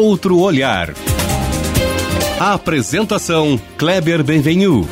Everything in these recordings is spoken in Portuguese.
outro olhar. A apresentação Kleber Benvenu.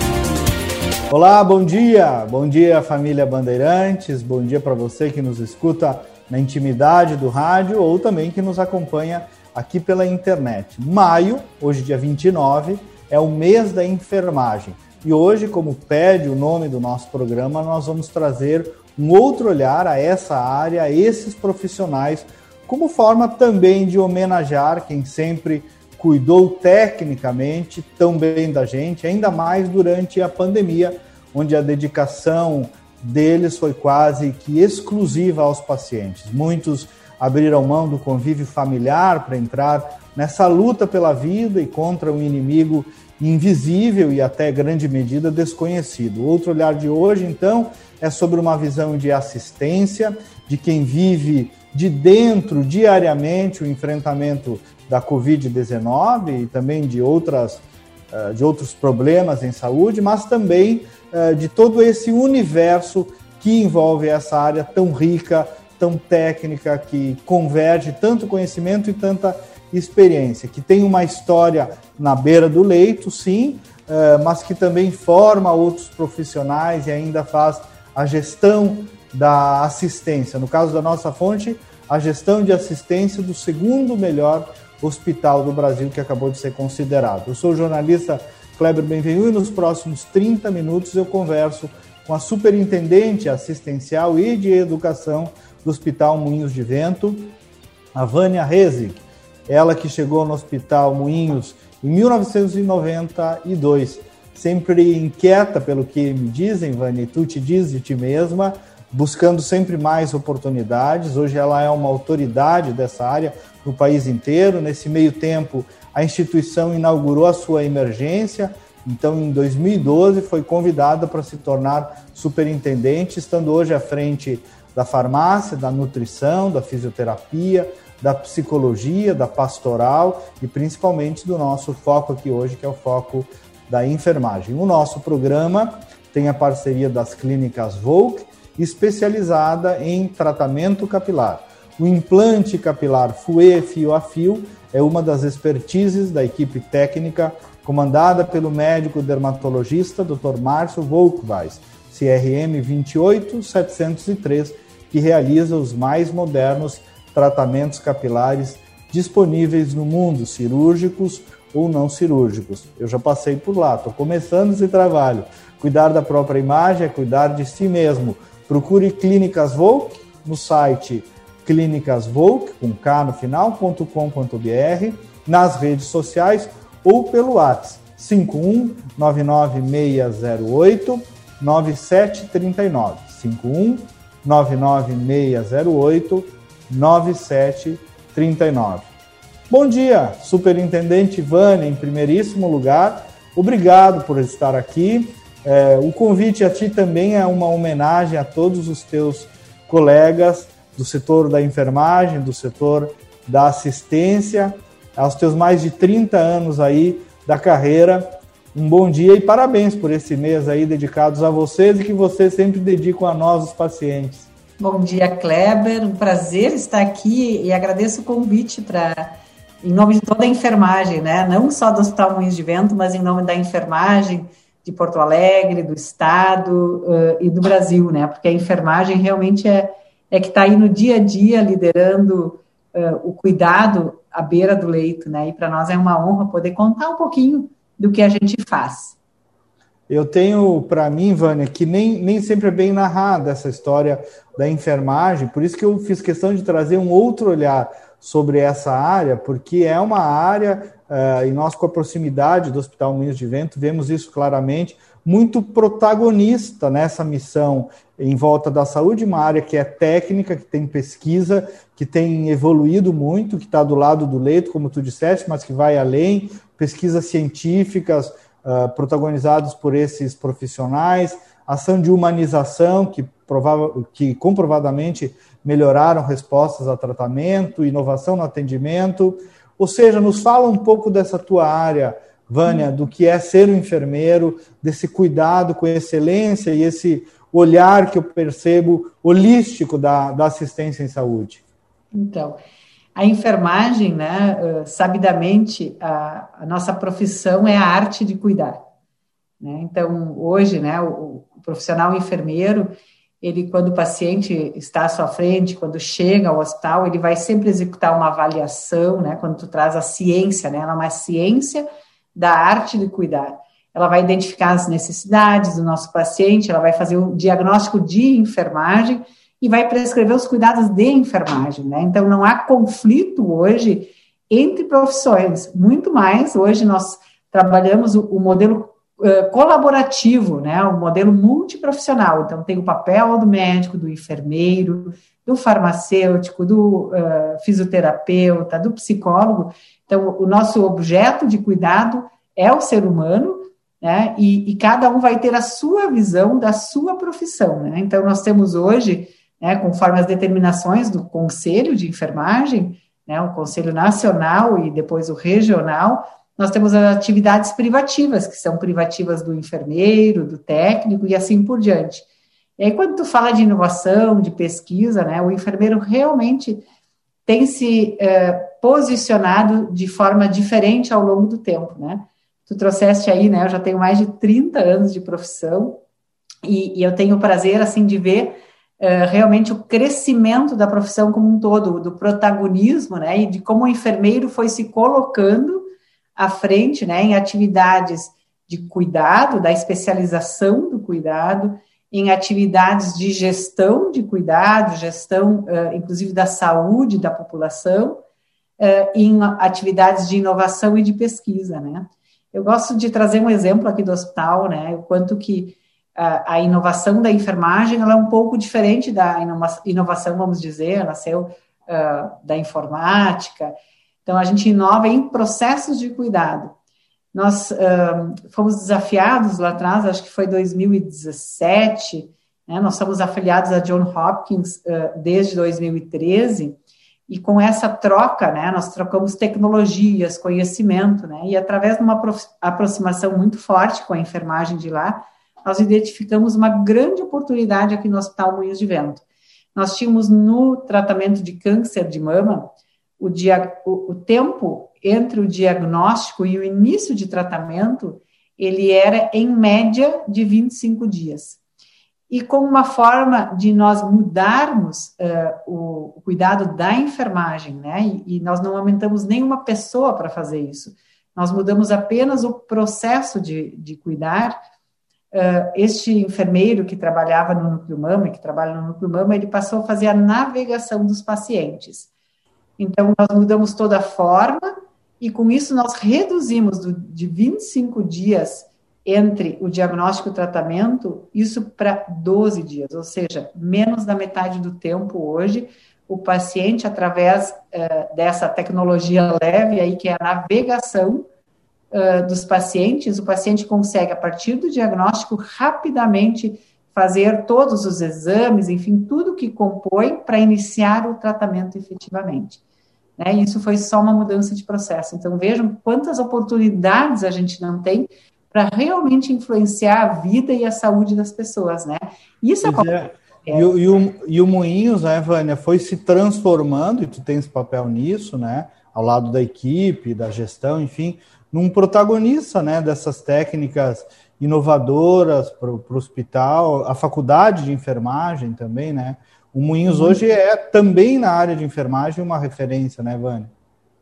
Olá, bom dia. Bom dia, família Bandeirantes. Bom dia para você que nos escuta na intimidade do rádio ou também que nos acompanha aqui pela internet. Maio, hoje dia 29, é o mês da enfermagem. E hoje, como pede o nome do nosso programa, nós vamos trazer um outro olhar a essa área, a esses profissionais, como forma também de homenagear quem sempre cuidou tecnicamente tão bem da gente, ainda mais durante a pandemia, onde a dedicação deles foi quase que exclusiva aos pacientes. Muitos abriram mão do convívio familiar para entrar nessa luta pela vida e contra um inimigo invisível e até grande medida desconhecido. Outro olhar de hoje, então, é sobre uma visão de assistência de quem vive de dentro diariamente o enfrentamento da Covid-19 e também de, outras, eh, de outros problemas em saúde, mas também eh, de todo esse universo que envolve essa área tão rica, tão técnica, que converge tanto conhecimento e tanta experiência, que tem uma história na beira do leito, sim, eh, mas que também forma outros profissionais e ainda faz a gestão da assistência. No caso da nossa fonte, a gestão de assistência do segundo melhor hospital do Brasil que acabou de ser considerado. Eu sou o jornalista Kleber Benvenu e nos próximos 30 minutos eu converso com a superintendente assistencial e de educação do Hospital Moinhos de Vento, a Vânia Rezig. Ela que chegou no Hospital Moinhos em 1992, sempre inquieta pelo que me dizem, Vânia, e tu te diz de ti mesma, buscando sempre mais oportunidades. Hoje ela é uma autoridade dessa área no país inteiro. Nesse meio tempo, a instituição inaugurou a sua emergência. Então, em 2012, foi convidada para se tornar superintendente, estando hoje à frente da farmácia, da nutrição, da fisioterapia, da psicologia, da pastoral e principalmente do nosso foco aqui hoje, que é o foco da enfermagem. O nosso programa tem a parceria das clínicas Volk, especializada em tratamento capilar. O implante capilar FUE fio a fio é uma das expertises da equipe técnica comandada pelo médico dermatologista Dr. Márcio Volkweis, CRM 28703, que realiza os mais modernos tratamentos capilares disponíveis no mundo, cirúrgicos ou não cirúrgicos. Eu já passei por lá, estou começando esse trabalho. Cuidar da própria imagem é cuidar de si mesmo. Procure Clínicas Volk no site clínicasvolk, com K no final.com.br, nas redes sociais ou pelo WhatsApp 51 99608 9739. 51 99608 9739. Bom dia, Superintendente Vânia, em primeiríssimo lugar. Obrigado por estar aqui. É, o convite a ti também é uma homenagem a todos os teus colegas do setor da enfermagem, do setor da assistência, aos teus mais de 30 anos aí da carreira. Um bom dia e parabéns por esse mês aí dedicados a vocês e que vocês sempre dedicam a nós, os pacientes. Bom dia, Kleber. Um prazer estar aqui e agradeço o convite para, em nome de toda a enfermagem, né? Não só do Hospital Moinhos de Vento, mas em nome da enfermagem de Porto Alegre, do Estado uh, e do Brasil, né? Porque a enfermagem realmente é, é que está aí no dia a dia liderando uh, o cuidado à beira do leito, né? E para nós é uma honra poder contar um pouquinho do que a gente faz. Eu tenho para mim, Vânia, que nem, nem sempre é bem narrada essa história da enfermagem, por isso que eu fiz questão de trazer um outro olhar sobre essa área, porque é uma área, uh, e nós com a proximidade do Hospital Moinhos de Vento, vemos isso claramente, muito protagonista nessa missão em volta da saúde, uma área que é técnica, que tem pesquisa, que tem evoluído muito, que está do lado do leito, como tu disseste, mas que vai além, pesquisas científicas uh, protagonizadas por esses profissionais, ação de humanização que, provável, que comprovadamente melhoraram respostas a tratamento, inovação no atendimento. Ou seja, nos fala um pouco dessa tua área, Vânia, do que é ser um enfermeiro, desse cuidado com excelência e esse olhar que eu percebo holístico da, da assistência em saúde. Então, a enfermagem, né, sabidamente, a, a, nossa profissão é a arte de cuidar. Né? Então, hoje, né, o, o, profissional enfermeiro, ele, quando o paciente está à sua frente, quando chega ao hospital, ele vai sempre executar uma avaliação, né, quando tu traz a ciência, né, ela é uma ciência da arte de cuidar. Ela vai identificar as necessidades do nosso paciente, ela vai fazer o diagnóstico de enfermagem, e vai prescrever os cuidados de enfermagem, né? Então não há conflito hoje entre profissões, muito mais hoje nós trabalhamos o, o modelo colaborativo, né? O modelo multiprofissional. Então tem o papel do médico, do enfermeiro, do farmacêutico, do uh, fisioterapeuta, do psicólogo. Então o nosso objeto de cuidado é o ser humano, né? E, e, cada um vai ter a sua visão da sua profissão, né? Então nós temos hoje né, conforme as determinações do Conselho de Enfermagem, né, o Conselho Nacional e depois o Regional, nós temos as atividades privativas, que são privativas do enfermeiro, do técnico e assim por diante. E aí, quando tu fala de inovação, de pesquisa, né, o enfermeiro realmente tem se é, posicionado de forma diferente ao longo do tempo, né? Tu trouxeste aí, né, eu já tenho mais de 30 anos de profissão e, e eu tenho o prazer, assim, de ver realmente o crescimento da profissão como um todo, do protagonismo, né, e de como o enfermeiro foi se colocando à frente, né, em atividades de cuidado, da especialização do cuidado, em atividades de gestão de cuidado, gestão, uh, inclusive, da saúde da população, uh, em atividades de inovação e de pesquisa, né. Eu gosto de trazer um exemplo aqui do hospital, né, o quanto que a, inovação da enfermagem ela é um pouco diferente da inovação, vamos dizer, nasceu uh, da informática. Então, a gente inova em processos de cuidado. Nós uh, fomos desafiados lá atrás, acho que foi 2017, né, nós somos afiliados a John Hopkins uh, desde 2013, e com essa troca, né, nós trocamos tecnologias, conhecimento, né, e através de uma aproximação muito forte com a enfermagem de lá, nós identificamos uma grande oportunidade aqui no Hospital Moinhos de Vento. Nós tínhamos no tratamento de câncer de mama o, dia, o, o tempo entre o diagnóstico e o início de tratamento, ele era em média de 25 dias. E como uma forma de nós mudarmos uh, o, o, cuidado da enfermagem, né? E, e nós não aumentamos nenhuma pessoa para fazer isso. Nós mudamos apenas o processo de, de cuidar Uh, este enfermeiro que trabalhava no núcleo mama, que trabalha no núcleo mama, ele passou a fazer a navegação dos pacientes. Então, nós mudamos toda a forma e, com isso, nós reduzimos do, de 25 dias entre o diagnóstico e o tratamento, isso para 12 dias, ou seja, menos da metade do tempo hoje, o paciente, através uh, dessa tecnologia leve aí, que é a navegação, uh, dos pacientes, o paciente consegue, a partir do diagnóstico, rapidamente fazer todos os exames, enfim, tudo que compõe para iniciar o tratamento efetivamente. Né? Isso foi só uma mudança de processo. Então, vejam quantas oportunidades a gente não tem para realmente influenciar a vida e a saúde das pessoas, né? Isso é, é. E, o, e, o, e o Moinhos, né, Vânia, foi se transformando, e tu tens papel nisso, né? Ao lado da equipe, da gestão, enfim, num protagonista né, dessas técnicas inovadoras para o hospital, a faculdade de enfermagem também, né? O Moinhos uhum. hoje é também na área de enfermagem uma referência, né, Vânia?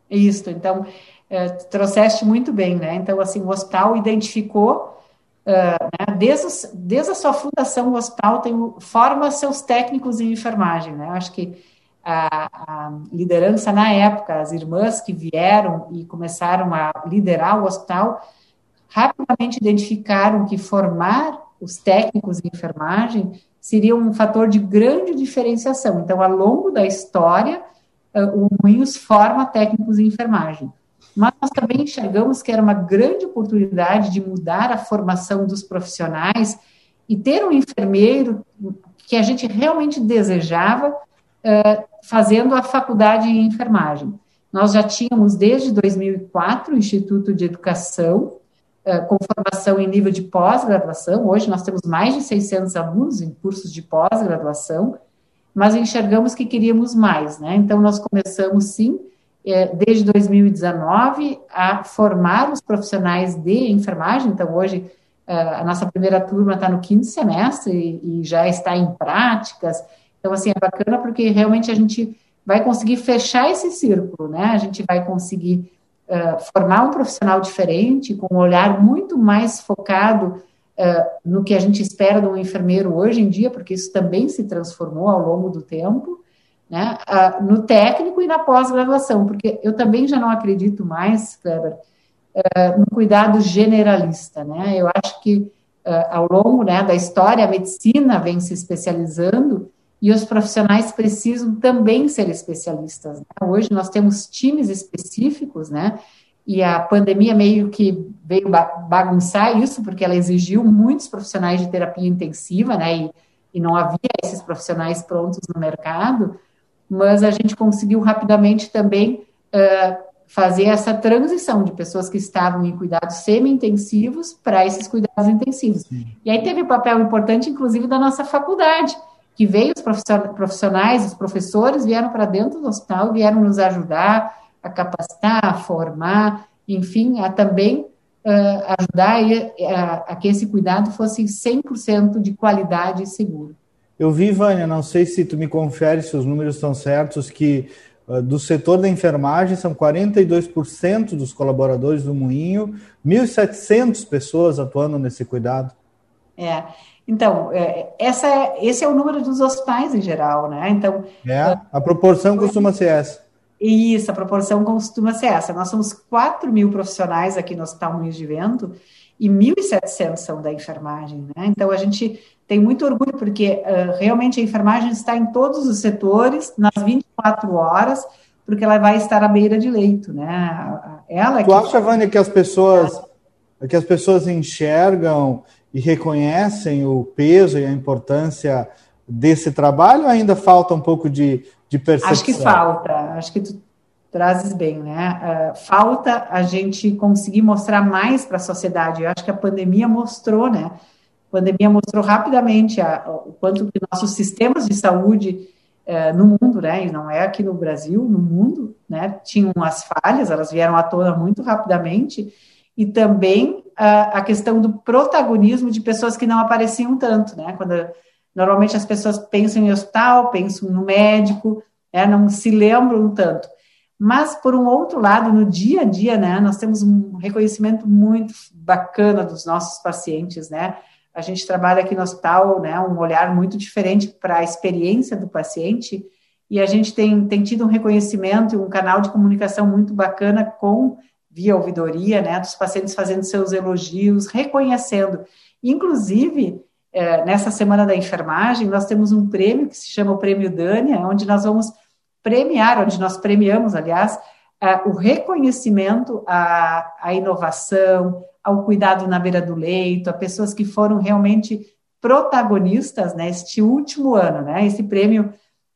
Isso, então, é, trouxeste muito bem, né? Então, assim, o hospital identificou, uh, né, desde, desde a sua fundação, o hospital tem, forma seus técnicos em enfermagem, né? Acho que a, a, liderança na época, as irmãs que vieram e começaram a liderar o hospital, rapidamente identificaram que formar os técnicos de enfermagem seria um fator de grande diferenciação. Então, ao longo da história, eh, o Moinhos forma técnicos em enfermagem. Mas nós também enxergamos que era uma grande oportunidade de mudar a formação dos profissionais e ter um enfermeiro que a gente realmente desejava uh, fazendo a faculdade em enfermagem. Nós já tínhamos desde 2004 o Instituto de Educação, uh, com formação em nível de pós-graduação. Hoje nós temos mais de 600 alunos em cursos de pós-graduação, mas enxergamos que queríamos mais, né? Então, nós começamos, sim, é, desde 2019, a formar os profissionais de enfermagem. Então, hoje, é, a nossa primeira turma está no quinto semestre e, já está em práticas. Então, assim, é bacana porque realmente a gente vai conseguir fechar esse círculo, né? A gente vai conseguir uh, formar um profissional diferente, com um olhar muito mais focado uh, no que a gente espera de um enfermeiro hoje em dia, porque isso também se transformou ao longo do tempo, né, uh, no técnico e na pós-graduação, porque eu também já não acredito mais, Kleber, no cuidado generalista, né, eu acho que ao longo né, da história a medicina vem se especializando e os profissionais precisam também ser especialistas. Né? Hoje nós temos times específicos, né, e a pandemia meio que veio bagunçar isso, porque ela exigiu muitos profissionais de terapia intensiva, né, e, e não havia esses profissionais prontos no mercado, mas a gente conseguiu rapidamente também uh, fazer essa transição de pessoas que estavam em cuidados semi-intensivos para esses cuidados intensivos. Sim. E aí teve um papel importante, inclusive, da nossa faculdade, que veio os profissionais, os professores vieram para dentro do hospital, vieram nos ajudar, a capacitar, a formar, enfim, a também uh, ajudar a, a, que esse cuidado fosse 100% de qualidade e seguro. Eu vi, Vânia, não sei se tu me confere se os números estão certos, que uh, do setor da enfermagem são 42% dos colaboradores do Moinho, 1.700 pessoas atuando nesse cuidado. É, então, é, essa é, esse é o número dos hospitais em geral, né? Então, é, a proporção costuma ser essa. Isso, a proporção costuma ser essa. Nós somos 4 mil profissionais aqui no Hospital Moinhos de Vento e 1.700 são da enfermagem, né? Então, a gente tem muito orgulho, porque uh, realmente a enfermagem está em todos os setores, nas 24 horas, porque ela vai estar à beira de leito, né? Ela tu acha, Vânia, que as pessoas que as pessoas enxergam e reconhecem o peso e a importância desse trabalho ou ainda falta um pouco de de percepção? Acho que falta, acho que tu trazes bem, né? Uh, falta a gente conseguir mostrar mais para a sociedade. Eu acho que a pandemia mostrou, né? A pandemia mostrou rapidamente a, o quanto que nossos sistemas de saúde uh, no mundo, né? E não é aqui no Brasil, no mundo, né? Tinham as falhas, elas vieram à tona muito rapidamente. E também uh, a questão do protagonismo de pessoas que não apareciam tanto, né? Quando Normalmente as pessoas pensam em hospital, pensam no médico, né, não se lembram tanto. Mas, por um outro lado, no dia a dia, né, nós temos um reconhecimento muito bacana dos nossos pacientes, né? A gente trabalha aqui no hospital, né, um olhar muito diferente para a experiência do paciente, e a gente tem, tem tido um reconhecimento e um canal de comunicação muito bacana com, via ouvidoria, né, dos pacientes fazendo seus elogios, reconhecendo. Inclusive, é, nessa semana da enfermagem, nós temos um prêmio que se chama o Prêmio Dânia, onde nós vamos premiar, onde nós premiamos, aliás, é, o reconhecimento à, à inovação, ao cuidado na beira do leito, a pessoas que foram realmente protagonistas neste né, último ano. Né? Esse prêmio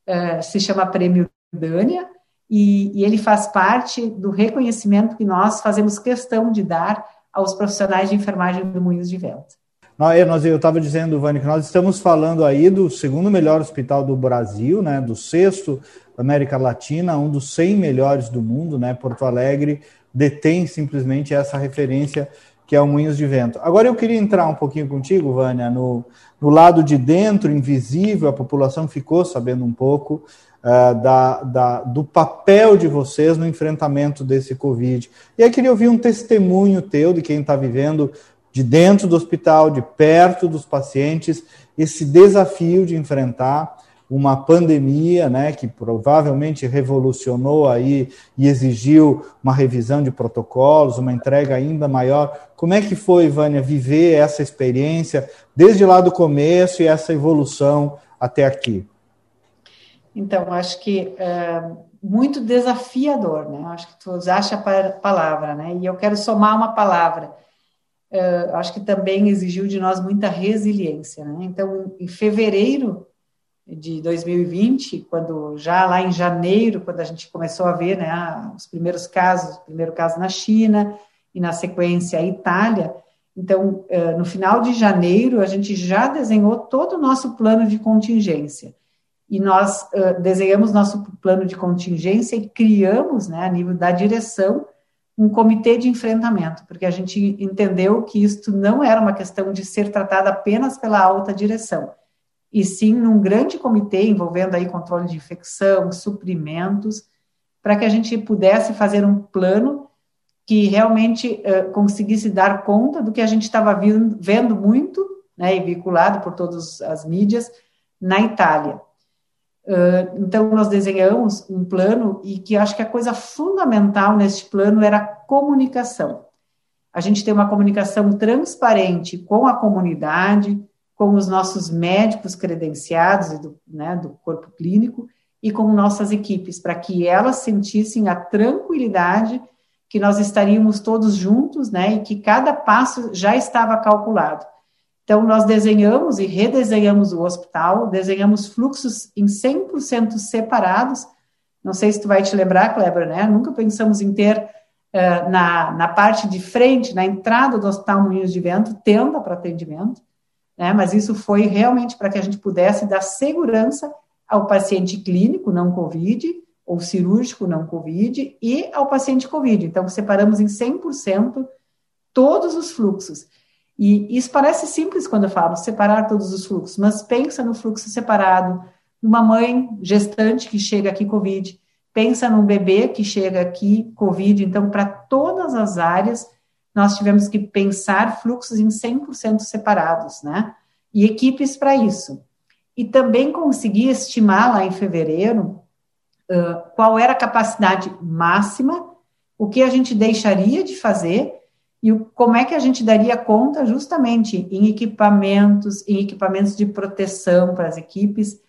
é, se chama Prêmio Dânia, e, e ele faz parte do reconhecimento que nós fazemos questão de dar aos profissionais de enfermagem do Moinhos de Vento. Nós, eu estava dizendo, Vani, que nós estamos falando aí do segundo melhor hospital do Brasil, né, do sexto da América Latina, um dos 100 melhores do mundo, né, Porto Alegre detém simplesmente essa referência que é o Moinhos de Vento. Agora eu queria entrar um pouquinho contigo, Vânia, no, no lado de dentro, invisível, a população ficou sabendo um pouco uh, da, da, do papel de vocês no enfrentamento desse Covid. E aí queria ouvir um testemunho teu de quem está vivendo de dentro do hospital, de perto dos pacientes, esse desafio de enfrentar uma pandemia, né, que provavelmente revolucionou aí e exigiu uma revisão de protocolos, uma entrega ainda maior. Como é que foi, Vânia, viver essa experiência desde lá do começo e essa evolução até aqui? Então, acho que é muito desafiador, né? Acho que tu usaste a palavra, né? E eu quero somar uma palavra uh, acho que também exigiu de nós muita resiliência. Né? Então, em fevereiro de 2020, quando já lá em janeiro, quando a gente começou a ver né, os primeiros casos, o primeiro caso na China e na sequência a Itália, então, no final de janeiro, a gente já desenhou todo o nosso plano de contingência. e nós uh, desenhamos nosso plano de contingência e criamos, né, a nível da direção, um comitê de enfrentamento, porque a gente entendeu que isto não era uma questão de ser tratada apenas pela alta direção, e sim num grande comitê envolvendo aí controle de infecção, suprimentos, para que a gente pudesse fazer um plano que realmente uh, conseguisse dar conta do que a gente estava vendo muito, né, e vinculado por todas as mídias, na Itália. Uh, então, nós desenhamos um plano e que acho que a coisa fundamental neste plano era a comunicação. A gente tem uma comunicação transparente com a comunidade, com os nossos médicos credenciados do, né, do corpo clínico e com nossas equipes, para que elas sentissem a tranquilidade que nós estaríamos todos juntos, né, e que cada passo já estava calculado. Então, nós desenhamos e redesenhamos o hospital, desenhamos fluxos em 100% separados. Não sei se tu vai te lembrar, Kleber, né? Nunca pensamos em ter uh, na, na parte de frente, na entrada do Hospital Moinhos de Vento, tenda para atendimento, né? Mas isso foi realmente para que a gente pudesse dar segurança ao paciente clínico não COVID, ou cirúrgico não COVID, e ao paciente COVID. Então, separamos em 100% todos os fluxos. E isso parece simples quando eu falo separar todos os fluxos, mas pensa no fluxo separado, numa mãe gestante que chega aqui COVID, pensa num bebê que chega aqui COVID. Então, para todas as áreas, nós tivemos que pensar fluxos em 100% separados, né? E equipes para isso. E também conseguir estimar lá em fevereiro uh, qual era a capacidade máxima, o que a gente deixaria de fazer e o, como é que a gente daria conta justamente em equipamentos, em equipamentos de proteção para as equipes,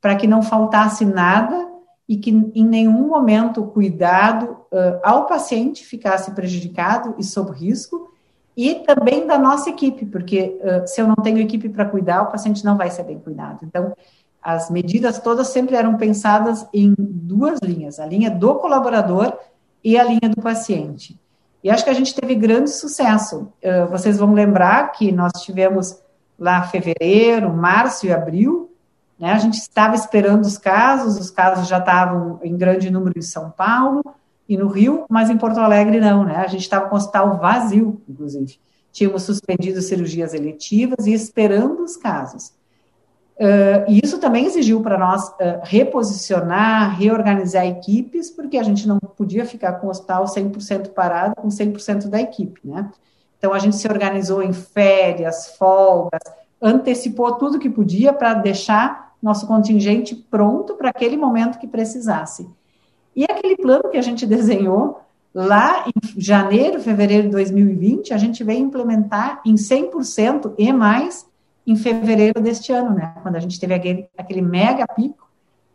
para que não faltasse nada e que em nenhum momento o cuidado uh, ao paciente ficasse prejudicado e sob risco, e também da nossa equipe, porque uh, se eu não tenho equipe para cuidar, o paciente não vai ser bem cuidado. Então, as medidas todas sempre eram pensadas em duas linhas, a linha do colaborador e a linha do paciente. E acho que a gente teve grande sucesso. Uh, vocês vão lembrar que nós tivemos lá fevereiro, março e abril, né? A gente estava esperando os casos, os casos já estavam em grande número em São Paulo e no Rio, mas em Porto Alegre não, né? A gente estava com o hospital vazio, inclusive. Tínhamos suspendido cirurgias eletivas e esperando os casos. Uh, e isso também exigiu para nós uh, reposicionar, reorganizar equipes, porque a gente não podia ficar com o hospital 100% parado, com 100% da equipe, né? Então, a gente se organizou em férias, folgas, antecipou tudo que podia para deixar nosso contingente pronto para aquele momento que precisasse. E aquele plano que a gente desenhou lá em janeiro, fevereiro de 2020, a gente veio implementar em 100% e mais em fevereiro deste ano, né? Quando a gente teve aquele, aquele mega pico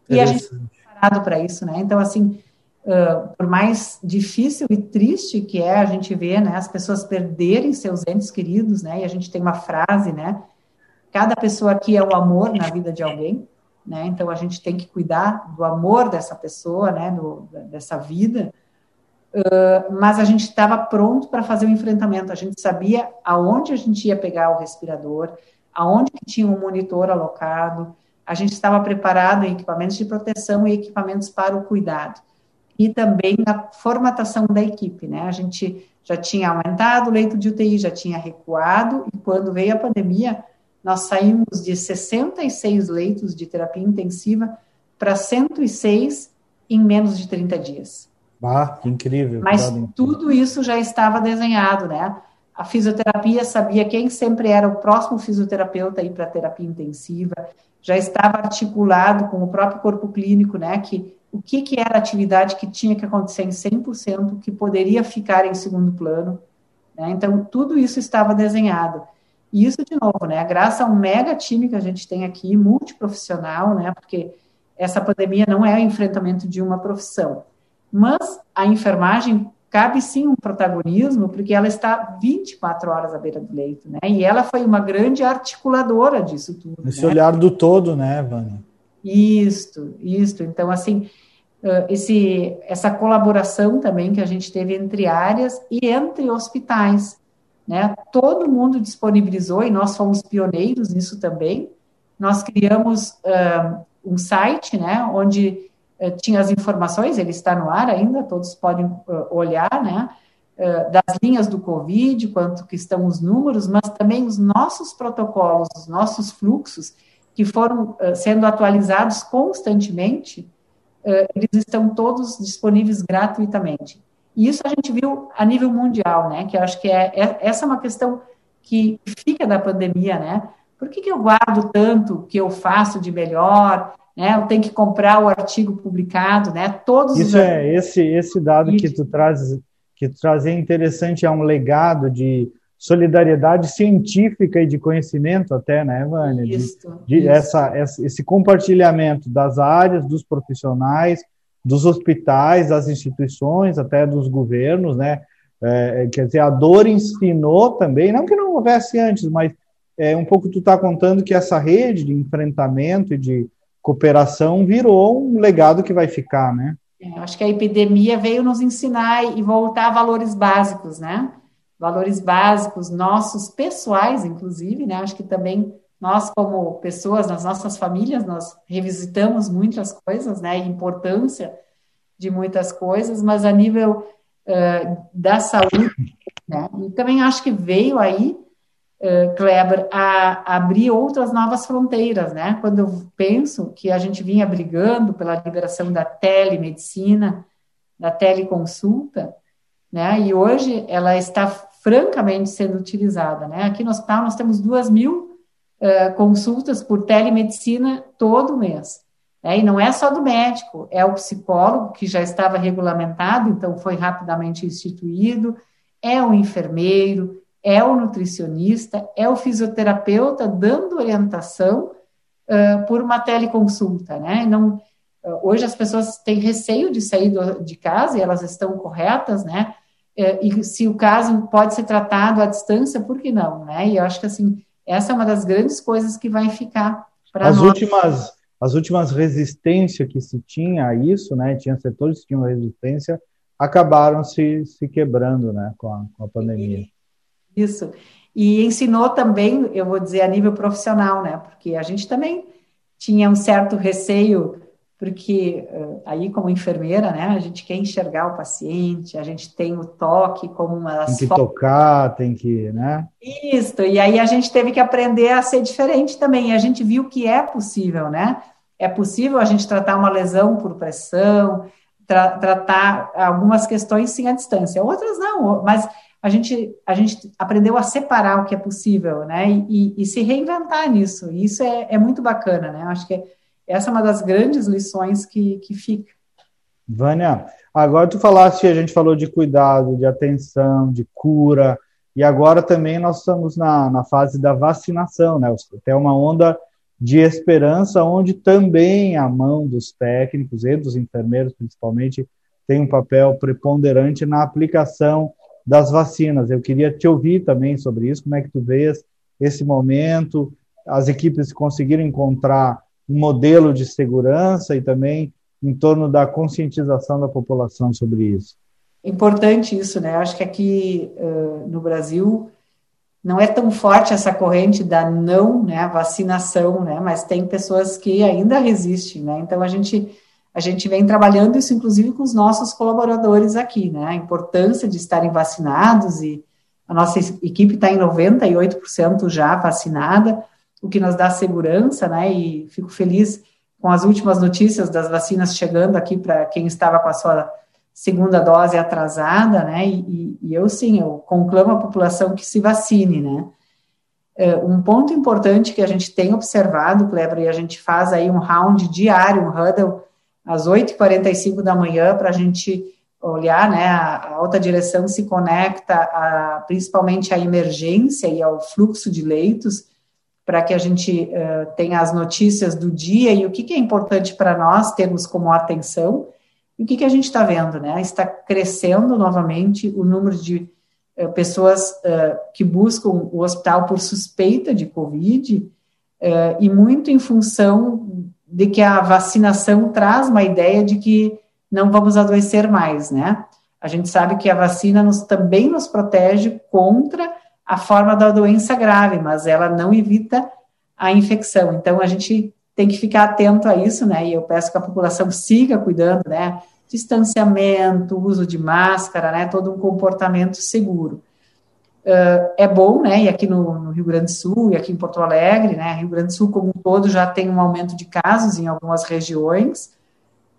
e a gente preparado para isso, né? Então, assim, uh, por mais difícil e triste que é a gente ver, né, as pessoas perderem seus entes queridos, né? E a gente tem uma frase, né? Cada pessoa aqui é o amor na vida de alguém, né? Então a gente tem que cuidar do amor dessa pessoa, né? Do, dessa vida. Uh, mas a gente estava pronto para fazer o enfrentamento. A gente sabia aonde a gente ia pegar o respirador, aonde tinha um monitor alocado, a gente estava preparado em equipamentos de proteção e equipamentos para o cuidado. E também na formatação da equipe, né? A gente já tinha aumentado o leito de UTI, já tinha recuado, e quando veio a pandemia, nós saímos de 66 leitos de terapia intensiva para 106 em menos de 30 dias. Ah, que incrível. Mas tudo isso já estava desenhado, né? A fisioterapia sabia quem sempre era o próximo fisioterapeuta aí para terapia intensiva, já estava articulado com o próprio corpo clínico, né, que o que, que era a atividade que tinha que acontecer em 100%, que poderia ficar em segundo plano, né, então tudo isso estava desenhado. E isso, de novo, né, graças a um mega time que a gente tem aqui, multiprofissional, né, porque essa pandemia não é o enfrentamento de uma profissão, mas a enfermagem cabe sim um protagonismo, porque ela está 24 horas à beira do leito, né? E ela foi uma grande articuladora disso tudo. Esse né? olhar do todo, né, Vânia? Isto, isto. Então, assim, esse, essa colaboração também que a gente teve entre áreas e entre hospitais, né? Todo mundo disponibilizou, e nós fomos pioneiros nisso também, nós criamos uh, um site, né, onde uh, tinha as informações, ele está no ar ainda, todos podem uh, olhar, né, das linhas do Covid, quanto que estão os números, mas também os nossos protocolos, os nossos fluxos, que foram sendo atualizados constantemente, eles estão todos disponíveis gratuitamente. E isso a gente viu a nível mundial, né? Que eu acho que é, é essa é uma questão que fica da pandemia, né? Por que, que eu guardo tanto que eu faço de melhor? Né? Eu tenho que comprar o artigo publicado, né? Todos isso os... é esse esse dado que tu traz que tu traz é interessante, é um legado de solidariedade científica e de conhecimento até, né, Vânia? Isso, de, de isso. Essa, esse compartilhamento das áreas, dos profissionais, dos hospitais, das instituições, até dos governos, né? É, quer dizer, a dor ensinou também, não que não houvesse antes, mas é, um pouco tu está contando que essa rede de enfrentamento e de cooperação virou um legado que vai ficar, né? É, acho que a epidemia veio nos ensinar e voltar a valores básicos, né? Valores básicos nossos, pessoais, inclusive, né? Acho que também nós, como pessoas, nas nossas famílias, nós revisitamos muitas coisas, né? Importância de muitas coisas, mas a nível uh, da saúde, né? E também acho que veio aí, uh, Kleber, a, a abrir outras novas fronteiras, né? Quando eu penso que a gente vinha brigando pela liberação da telemedicina, da teleconsulta, né? E hoje ela está francamente sendo utilizada, né? Aqui no hospital nós temos duas mil consultas por telemedicina todo mês. Né? E não é só do médico, é o psicólogo, que já estava regulamentado, então foi rapidamente instituído, é o enfermeiro, é o nutricionista, é o fisioterapeuta dando orientação uh, por uma teleconsulta, né? Não, hoje as pessoas têm receio de sair do, de casa e elas estão corretas, né? E se o caso pode ser tratado à distância, por que não, né? E eu acho que assim essa é uma das grandes coisas que vai ficar para nós. Últimas, as últimas resistências que se tinha a isso, né? Tinha setores que tinham resistência, acabaram se, se quebrando, né? Com a, com a pandemia. Isso. E ensinou também, eu vou dizer, a nível profissional, né? Porque a gente também tinha um certo receio porque uh, aí como enfermeira, né, a gente quer enxergar o paciente, a gente tem o toque como uma tem que tocar, tem que, né? Isso. E aí a gente teve que aprender a ser diferente também. E a gente viu que é possível, né? É possível a gente tratar uma lesão por pressão, tra tratar algumas questões sim à distância, outras não. Mas a gente a gente aprendeu a separar o que é possível, né? E, e, e se reinventar nisso. E isso é, é muito bacana, né? Acho que é, essa é uma das grandes lições que, que fica. Vânia, agora tu falaste, a gente falou de cuidado, de atenção, de cura, e agora também nós estamos na, na fase da vacinação, né? Tem uma onda de esperança, onde também a mão dos técnicos e dos enfermeiros, principalmente, tem um papel preponderante na aplicação das vacinas. Eu queria te ouvir também sobre isso, como é que tu vês esse momento, as equipes conseguiram encontrar um modelo de segurança e também em torno da conscientização da população sobre isso. Importante isso, né? Acho que aqui uh, no Brasil não é tão forte essa corrente da não, né, vacinação, né? Mas tem pessoas que ainda resistem, né? Então a gente a gente vem trabalhando isso, inclusive, com os nossos colaboradores aqui, né? A importância de estarem vacinados e a nossa equipe está em 98% já vacinada o que nos dá segurança, né? E fico feliz com as últimas notícias das vacinas chegando aqui para quem estava com a sua segunda dose atrasada, né? E, e, eu sim, eu conclamo a população que se vacine, né? É, um ponto importante que a gente tem observado, Kleber, e a gente faz aí um round diário, um huddle, às 8h45 da manhã, para a gente olhar, né, a, alta direção se conecta a, principalmente à emergência e ao fluxo de leitos, para que a gente uh, tenha as notícias do dia e o que, que é importante para nós termos como atenção e o que, que a gente está vendo, né? Está crescendo novamente o número de uh, pessoas uh, que buscam o hospital por suspeita de Covid e muito em função de que a vacinação traz uma ideia de que não vamos adoecer mais, né? A gente sabe que a vacina nos, também nos protege contra a forma da doença grave, mas ela não evita a infecção. Então, a gente tem que ficar atento a isso, né? E eu peço que a população siga cuidando, né? Distanciamento, uso de máscara, né? Todo um comportamento seguro. Uh, é bom, né? E aqui no, no, Rio Grande do Sul e aqui em Porto Alegre, né? Rio Grande do Sul como um todo já tem um aumento de casos em algumas regiões,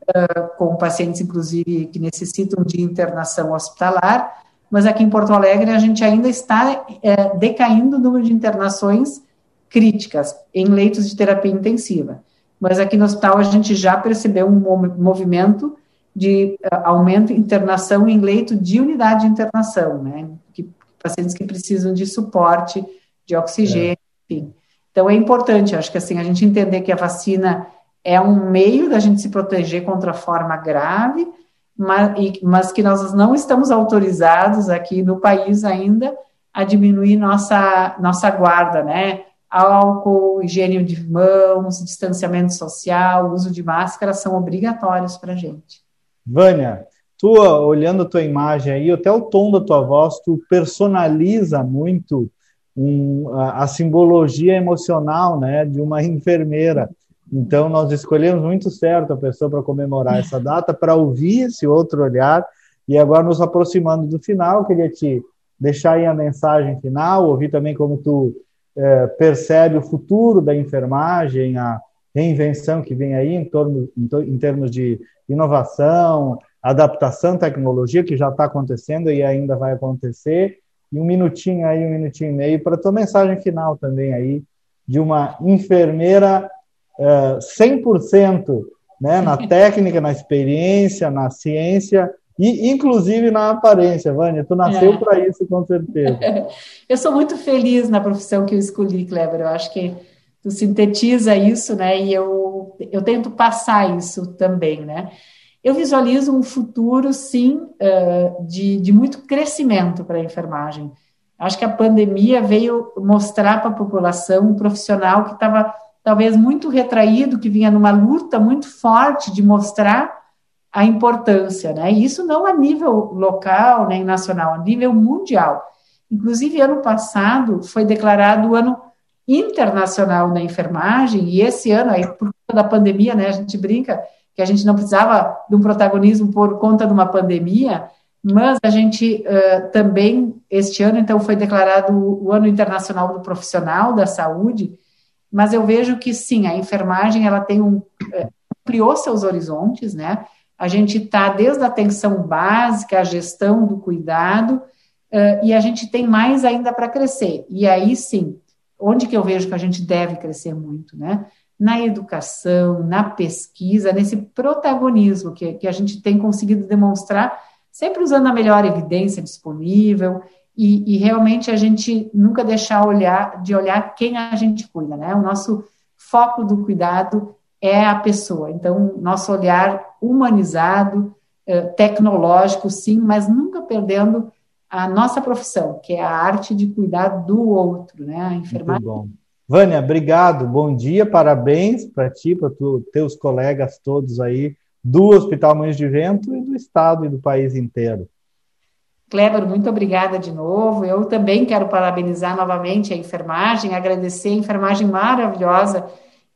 uh, com pacientes inclusive que necessitam de internação hospitalar. Mas aqui em Porto Alegre a gente ainda está uh, decaindo o número de internações críticas em leitos de terapia intensiva. Mas aqui no hospital a gente já percebeu um movimento de aumento de internação em leito de unidade de internação, né? Que pacientes que precisam de suporte, de oxigênio, é. enfim. Então é importante, acho que assim, a gente entender que a vacina é um meio da gente se proteger contra a forma grave, mas, que nós não estamos autorizados aqui no país ainda a diminuir nossa, nossa guarda, né? Álcool, higiene de mãos, distanciamento social, uso de máscara são obrigatórios para a gente. Vânia, tu, olhando a tua imagem aí, até o tom da tua voz, tu personaliza muito um, a, a, simbologia emocional né, de uma enfermeira. Então, nós escolhemos muito certo a pessoa para comemorar essa data, para ouvir esse outro olhar. E agora, nos aproximando do final, queria te deixar aí a mensagem final, ouvir também como tu é, percebe o futuro da enfermagem, a reinvenção que vem aí em, torno, em, em termos de inovação, adaptação, tecnologia, que já está acontecendo e ainda vai acontecer. E um minutinho aí, um minutinho e meio, para tua mensagem final também aí, de uma enfermeira uh, 100% né, na técnica, na experiência, na ciência e inclusive na aparência, Vânia. Tu nasceu é. para isso, com certeza. Eu sou muito feliz na profissão que eu escolhi, Kleber. Eu acho que tu sintetiza isso, né? E eu, eu tento passar isso também, né? Eu visualizo um futuro, sim, de, de muito crescimento para a enfermagem. Acho que a pandemia veio mostrar para a população um profissional que estava talvez muito retraído, que vinha numa luta muito forte de mostrar a importância, né? Isso não a nível local nem nacional, a nível mundial. Inclusive, ano passado foi declarado o ano internacional da enfermagem, e esse ano, aí, por conta da pandemia, né, a gente brinca que a gente não precisava de um protagonismo por conta de uma pandemia, mas a gente uh, também, este ano, então, foi declarado o, Ano Internacional do Profissional da Saúde, mas eu vejo que, sim, a enfermagem, ela tem um... Uh, ampliou seus horizontes, né? A gente está desde a atenção básica, a gestão do cuidado, uh, e a gente tem mais ainda para crescer. E aí, sim, onde que eu vejo que a gente deve crescer muito, né? na educação, na pesquisa, nesse protagonismo que, que a gente tem conseguido demonstrar, sempre usando a melhor evidência disponível e, e, realmente a gente nunca deixar olhar, de olhar quem a gente cuida, né? O nosso foco do cuidado é a pessoa. Então, nosso olhar humanizado, eh, tecnológico, sim, mas nunca perdendo a nossa profissão, que é a arte de cuidar do outro, né? A enfermagem Vânia, obrigado, bom dia, parabéns para ti, para teus colegas todos aí do Hospital Mães de Vento e do Estado e do país inteiro. Kleber, muito obrigada de novo. Eu também quero parabenizar novamente a enfermagem, agradecer a enfermagem maravilhosa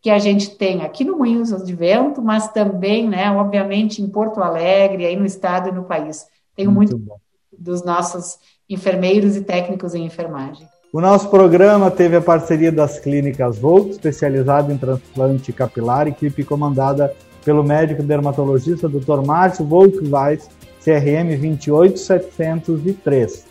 que a gente tem aqui no Moinhos de Vento, mas também, né, obviamente, em Porto Alegre, aí no estado e no país. Tenho muito, muito dos nossos enfermeiros e técnicos em enfermagem. O nosso programa teve a parceria das clínicas Volk, especializada em transplante capilar, equipe comandada pelo médico dermatologista Dr. Márcio Volkweiss, CRM 28703.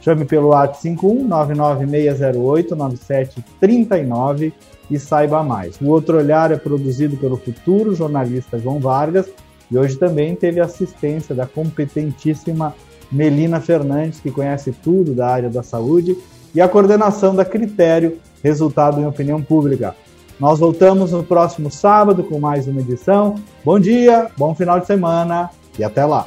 Chame pelo WhatsApp 51 99608 9739 e saiba mais. O Outro Olhar é produzido pelo futuro jornalista João Vargas e hoje também teve assistência da competentíssima Melina Fernandes, que conhece tudo da área da saúde e a coordenação da Critério, resultado em opinião pública. Nós voltamos no próximo sábado com mais uma edição. Bom dia, bom final de semana e até lá.